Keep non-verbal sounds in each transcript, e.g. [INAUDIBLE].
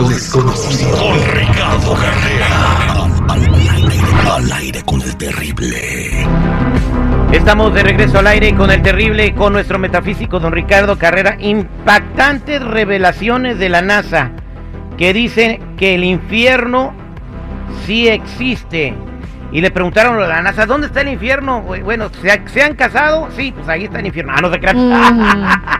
lo desconocido. Con Ricardo Carrera. Al, aire, con el terrible. Estamos de regreso al aire con el terrible con nuestro metafísico don Ricardo Carrera. Impactantes revelaciones de la NASA que dicen que el infierno sí existe. Y le preguntaron a la NASA, ¿dónde está el infierno? Bueno, ¿se, han casado? Sí, pues ahí está el infierno. Ah, no se crean. Mm.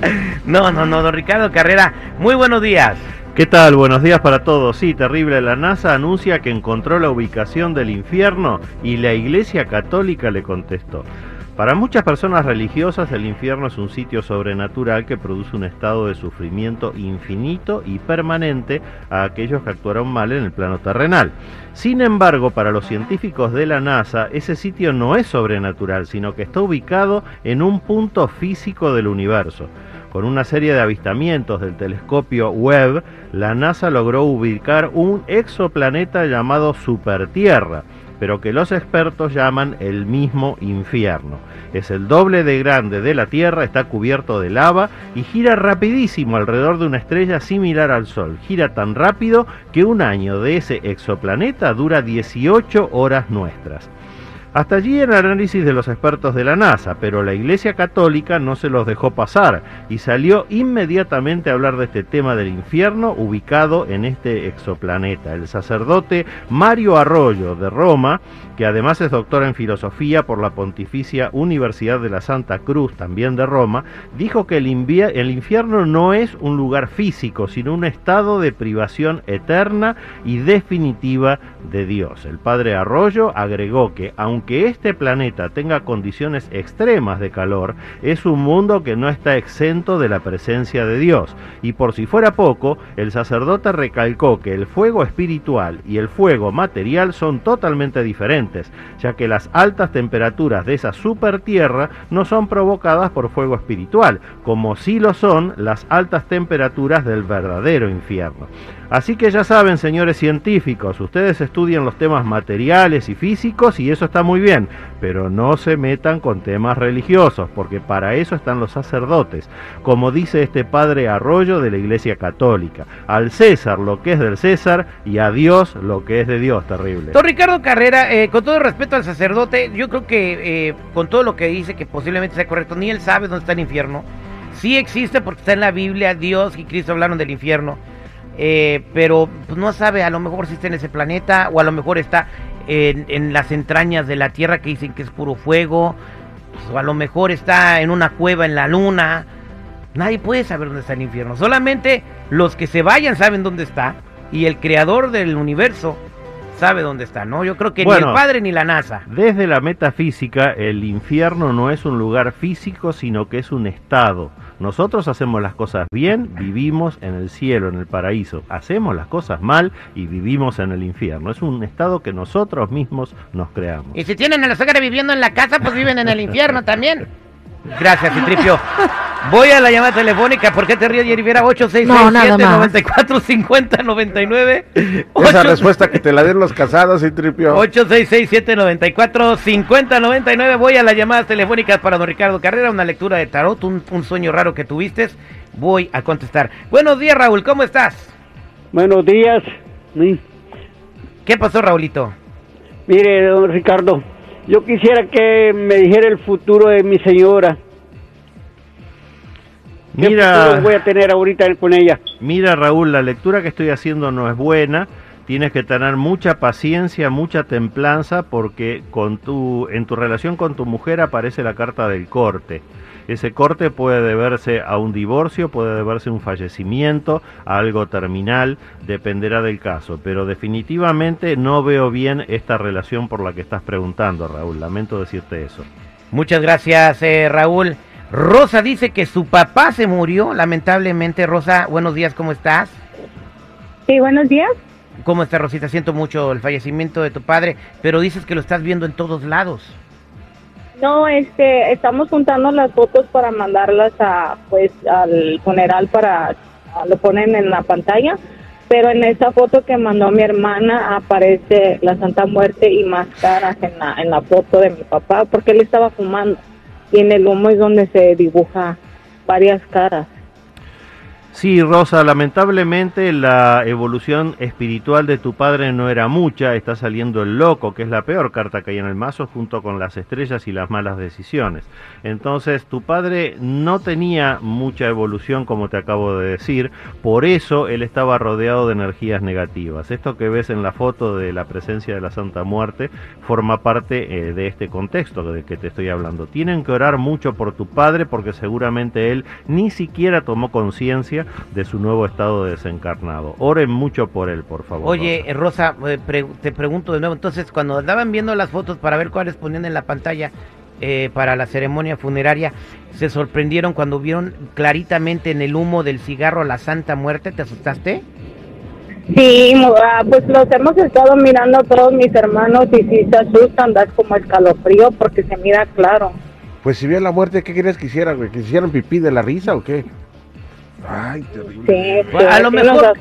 [LAUGHS] no, no, no, don Ricardo Carrera. Muy buenos días. ¿Qué tal? Buenos días para todos. Sí, terrible. La NASA anuncia que encontró la ubicación del infierno y la Iglesia Católica le contestó. Para muchas personas religiosas el infierno es un sitio sobrenatural que produce un estado de sufrimiento infinito y permanente a aquellos que actuaron mal en el plano terrenal. Sin embargo, para los científicos de la NASA, ese sitio no es sobrenatural, sino que está ubicado en un punto físico del universo. Con una serie de avistamientos del telescopio Webb, la NASA logró ubicar un exoplaneta llamado Supertierra pero que los expertos llaman el mismo infierno. Es el doble de grande de la Tierra, está cubierto de lava y gira rapidísimo alrededor de una estrella similar al Sol. Gira tan rápido que un año de ese exoplaneta dura 18 horas nuestras. Hasta allí el análisis de los expertos de la NASA, pero la Iglesia Católica no se los dejó pasar y salió inmediatamente a hablar de este tema del infierno ubicado en este exoplaneta. El sacerdote Mario Arroyo de Roma, que además es doctor en filosofía por la Pontificia Universidad de la Santa Cruz, también de Roma, dijo que el, infierno no es un lugar físico, sino un estado de privación eterna y definitiva de Dios. El padre Arroyo agregó que aunque que este planeta tenga condiciones extremas de calor, es un mundo que no está exento de la presencia de Dios. Y por si fuera poco, el sacerdote recalcó que el fuego espiritual y el fuego material son totalmente diferentes, ya que las altas temperaturas de esa super tierra no son provocadas por fuego espiritual, como sí lo son las altas temperaturas del verdadero infierno. Así que ya saben, señores científicos, ustedes estudian los temas materiales y físicos y eso está muy bien, pero no se metan con temas religiosos, porque para eso están los sacerdotes, como dice este padre Arroyo de la Iglesia Católica. Al César lo que es del César y a Dios lo que es de Dios, terrible. Don Ricardo Carrera, eh, con todo respeto al sacerdote, yo creo que eh, con todo lo que dice, que posiblemente sea correcto, ni él sabe dónde está el infierno. Sí existe porque está en la Biblia, Dios y Cristo hablaron del infierno eh, pero pues, no sabe, a lo mejor si está en ese planeta o a lo mejor está en, las entrañas de la Tierra que dicen que es puro fuego, pues, o a lo mejor está en una cueva en la luna. Nadie puede saber dónde está el infierno, solamente los que se vayan saben dónde está y el creador del universo sabe dónde está, ¿no? Yo creo que ni el padre ni la NASA. Desde la metafísica, el infierno no es un lugar físico, sino que es un estado. Nosotros hacemos las cosas bien, vivimos en el cielo, en el paraíso. Hacemos las cosas mal y vivimos en el infierno. Es un estado que nosotros mismos nos creamos. Y si tienen a los hogares viviendo en la casa, pues viven en el infierno también. [LAUGHS] Gracias, Citripio. [LAUGHS] Voy a la llamada telefónica. ¿Por qué te ríes, Rivera? 866-794-5099. Esa respuesta que te la den los casados, Citripio. 866-794-5099. Voy a las llamadas telefónicas para don Ricardo Carrera. Una lectura de tarot, un, un sueño raro que tuviste. Voy a contestar. Buenos días, Raúl. ¿Cómo estás? Buenos días. ¿Qué pasó, Raulito? Mire, don Ricardo. Yo quisiera que me dijera el futuro de mi señora. ¿Qué mira, voy a tener ahorita con ella? Mira, Raúl, la lectura que estoy haciendo no es buena. Tienes que tener mucha paciencia, mucha templanza, porque con tu, en tu relación con tu mujer aparece la carta del corte. Ese corte puede deberse a un divorcio, puede deberse a un fallecimiento, a algo terminal, dependerá del caso, pero definitivamente no veo bien esta relación por la que estás preguntando, Raúl. Lamento decirte eso. Muchas gracias, eh, Raúl. Rosa dice que su papá se murió, lamentablemente. Rosa, buenos días, ¿cómo estás? Sí, buenos días. ¿Cómo estás, Rosita? Siento mucho el fallecimiento de tu padre, pero dices que lo estás viendo en todos lados. No, este, estamos juntando las fotos para mandarlas a, pues, al funeral para, lo ponen en la pantalla, pero en esa foto que mandó mi hermana aparece la Santa Muerte y más caras en la, en la foto de mi papá, porque él estaba fumando y en el humo es donde se dibuja varias caras. Sí, Rosa, lamentablemente la evolución espiritual de tu padre no era mucha, está saliendo el loco, que es la peor carta que hay en el mazo, junto con las estrellas y las malas decisiones. Entonces, tu padre no tenía mucha evolución, como te acabo de decir, por eso él estaba rodeado de energías negativas. Esto que ves en la foto de la presencia de la Santa Muerte forma parte eh, de este contexto de que te estoy hablando. Tienen que orar mucho por tu padre porque seguramente él ni siquiera tomó conciencia de su nuevo estado desencarnado. Oren mucho por él, por favor. Oye, Rosa, eh, te pregunto de nuevo, entonces cuando andaban viendo las fotos para ver cuáles ponían en la pantalla eh, para la ceremonia funeraria, ¿se sorprendieron cuando vieron claritamente en el humo del cigarro la Santa Muerte? ¿Te asustaste? Sí, ah, pues los hemos estado mirando todos mis hermanos y si se asustan, da como escalofrío porque se mira claro. Pues si vio la muerte, ¿qué querías que hiciera, güey? ¿Que hicieran pipí de la risa o qué? Ay, terrible. Sí, a lo mejor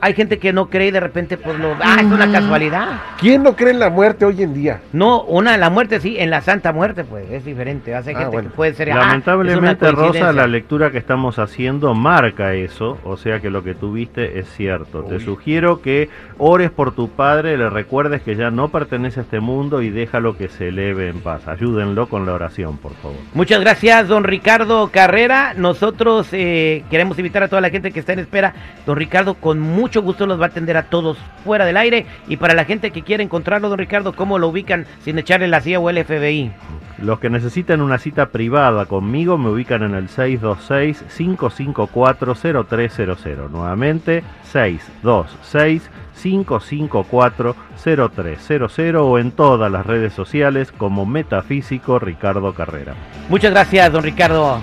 hay gente que no cree y de repente por lo... Ah, es una casualidad. ¿Quién no cree en la muerte hoy en día? No, una la muerte sí, en la santa muerte pues es diferente. Hace ah, gente que puede ser... Ah, Lamentablemente, Rosa, la lectura que estamos haciendo marca eso, o sea que lo que tuviste es cierto. Te sugiero que ores por tu padre, le recuerdes que ya no pertenece a este mundo y déjalo que se eleve en paz. Ayúdenlo con la oración, por favor. Muchas gracias, don Ricardo Carrera. Nosotros eh, queremos invitar a toda la gente que está en espera. Don Ricardo con mucho gusto los va a atender a todos fuera del aire. Y para la gente que quiere encontrarlo, don Ricardo, ¿cómo lo ubican sin echarle la CIA o el FBI? Los que necesitan una cita privada conmigo me ubican en el 626-554-0300. Nuevamente, 626-554-0300 o en todas las redes sociales como Metafísico Ricardo Carrera. Muchas gracias, don Ricardo.